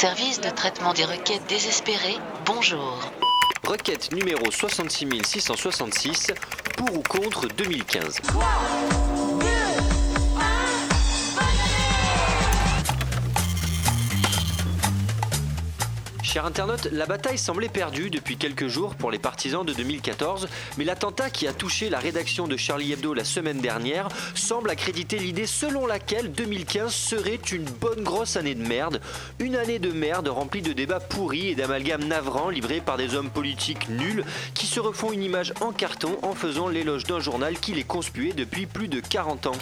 Service de traitement des requêtes désespérées, bonjour. Requête numéro 66666 pour ou contre 2015. Chers internautes, la bataille semblait perdue depuis quelques jours pour les partisans de 2014, mais l'attentat qui a touché la rédaction de Charlie Hebdo la semaine dernière semble accréditer l'idée selon laquelle 2015 serait une bonne grosse année de merde, une année de merde remplie de débats pourris et d'amalgames navrants livrés par des hommes politiques nuls qui se refont une image en carton en faisant l'éloge d'un journal qui les conspuait depuis plus de 40 ans.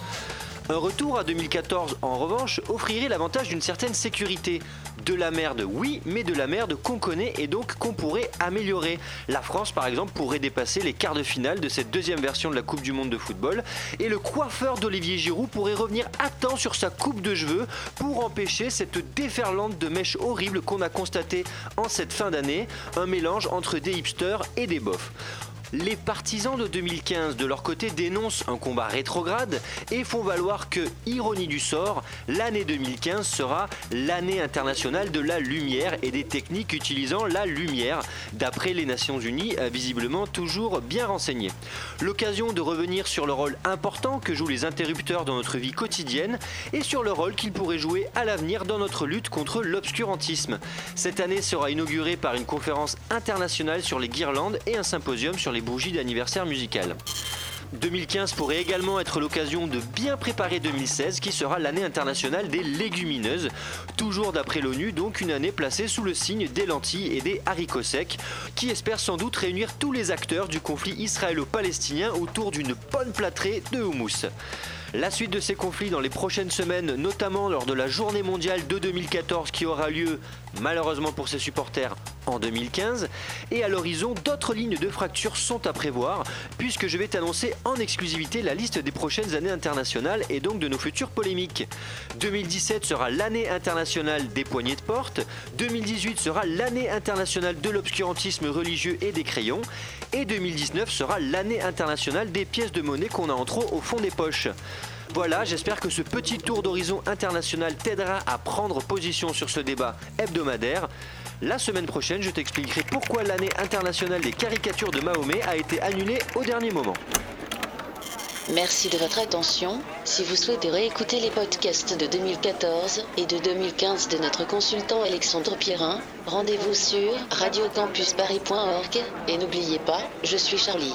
Un retour à 2014, en revanche, offrirait l'avantage d'une certaine sécurité. De la merde, oui, mais de la merde qu'on connaît et donc qu'on pourrait améliorer. La France, par exemple, pourrait dépasser les quarts de finale de cette deuxième version de la Coupe du Monde de football. Et le coiffeur d'Olivier Giroud pourrait revenir à temps sur sa coupe de cheveux pour empêcher cette déferlante de mèches horribles qu'on a constatée en cette fin d'année. Un mélange entre des hipsters et des bofs. Les partisans de 2015 de leur côté dénoncent un combat rétrograde et font valoir que, ironie du sort, l'année 2015 sera l'année internationale de la lumière et des techniques utilisant la lumière, d'après les Nations Unies visiblement toujours bien renseignées. L'occasion de revenir sur le rôle important que jouent les interrupteurs dans notre vie quotidienne et sur le rôle qu'ils pourraient jouer à l'avenir dans notre lutte contre l'obscurantisme. Cette année sera inaugurée par une conférence internationale sur les guirlandes et un symposium sur les bougies d'anniversaire musical. 2015 pourrait également être l'occasion de bien préparer 2016 qui sera l'année internationale des légumineuses. Toujours d'après l'ONU, donc une année placée sous le signe des lentilles et des haricots secs, qui espère sans doute réunir tous les acteurs du conflit israélo-palestinien autour d'une bonne plâtrée de houmous. La suite de ces conflits dans les prochaines semaines, notamment lors de la journée mondiale de 2014 qui aura lieu, malheureusement pour ses supporters, en 2015. Et à l'horizon, d'autres lignes de fracture sont à prévoir, puisque je vais t'annoncer en exclusivité la liste des prochaines années internationales et donc de nos futures polémiques. 2017 sera l'année internationale des poignées de porte, 2018 sera l'année internationale de l'obscurantisme religieux et des crayons, et 2019 sera l'année internationale des pièces de monnaie qu'on a en trop au fond des poches. Voilà, j'espère que ce petit tour d'horizon international t'aidera à prendre position sur ce débat hebdomadaire. La semaine prochaine, je t'expliquerai pourquoi l'année internationale des caricatures de Mahomet a été annulée au dernier moment. Merci de votre attention. Si vous souhaitez réécouter les podcasts de 2014 et de 2015 de notre consultant Alexandre Pierrin, rendez-vous sur radiocampusparis.org et n'oubliez pas, je suis Charlie.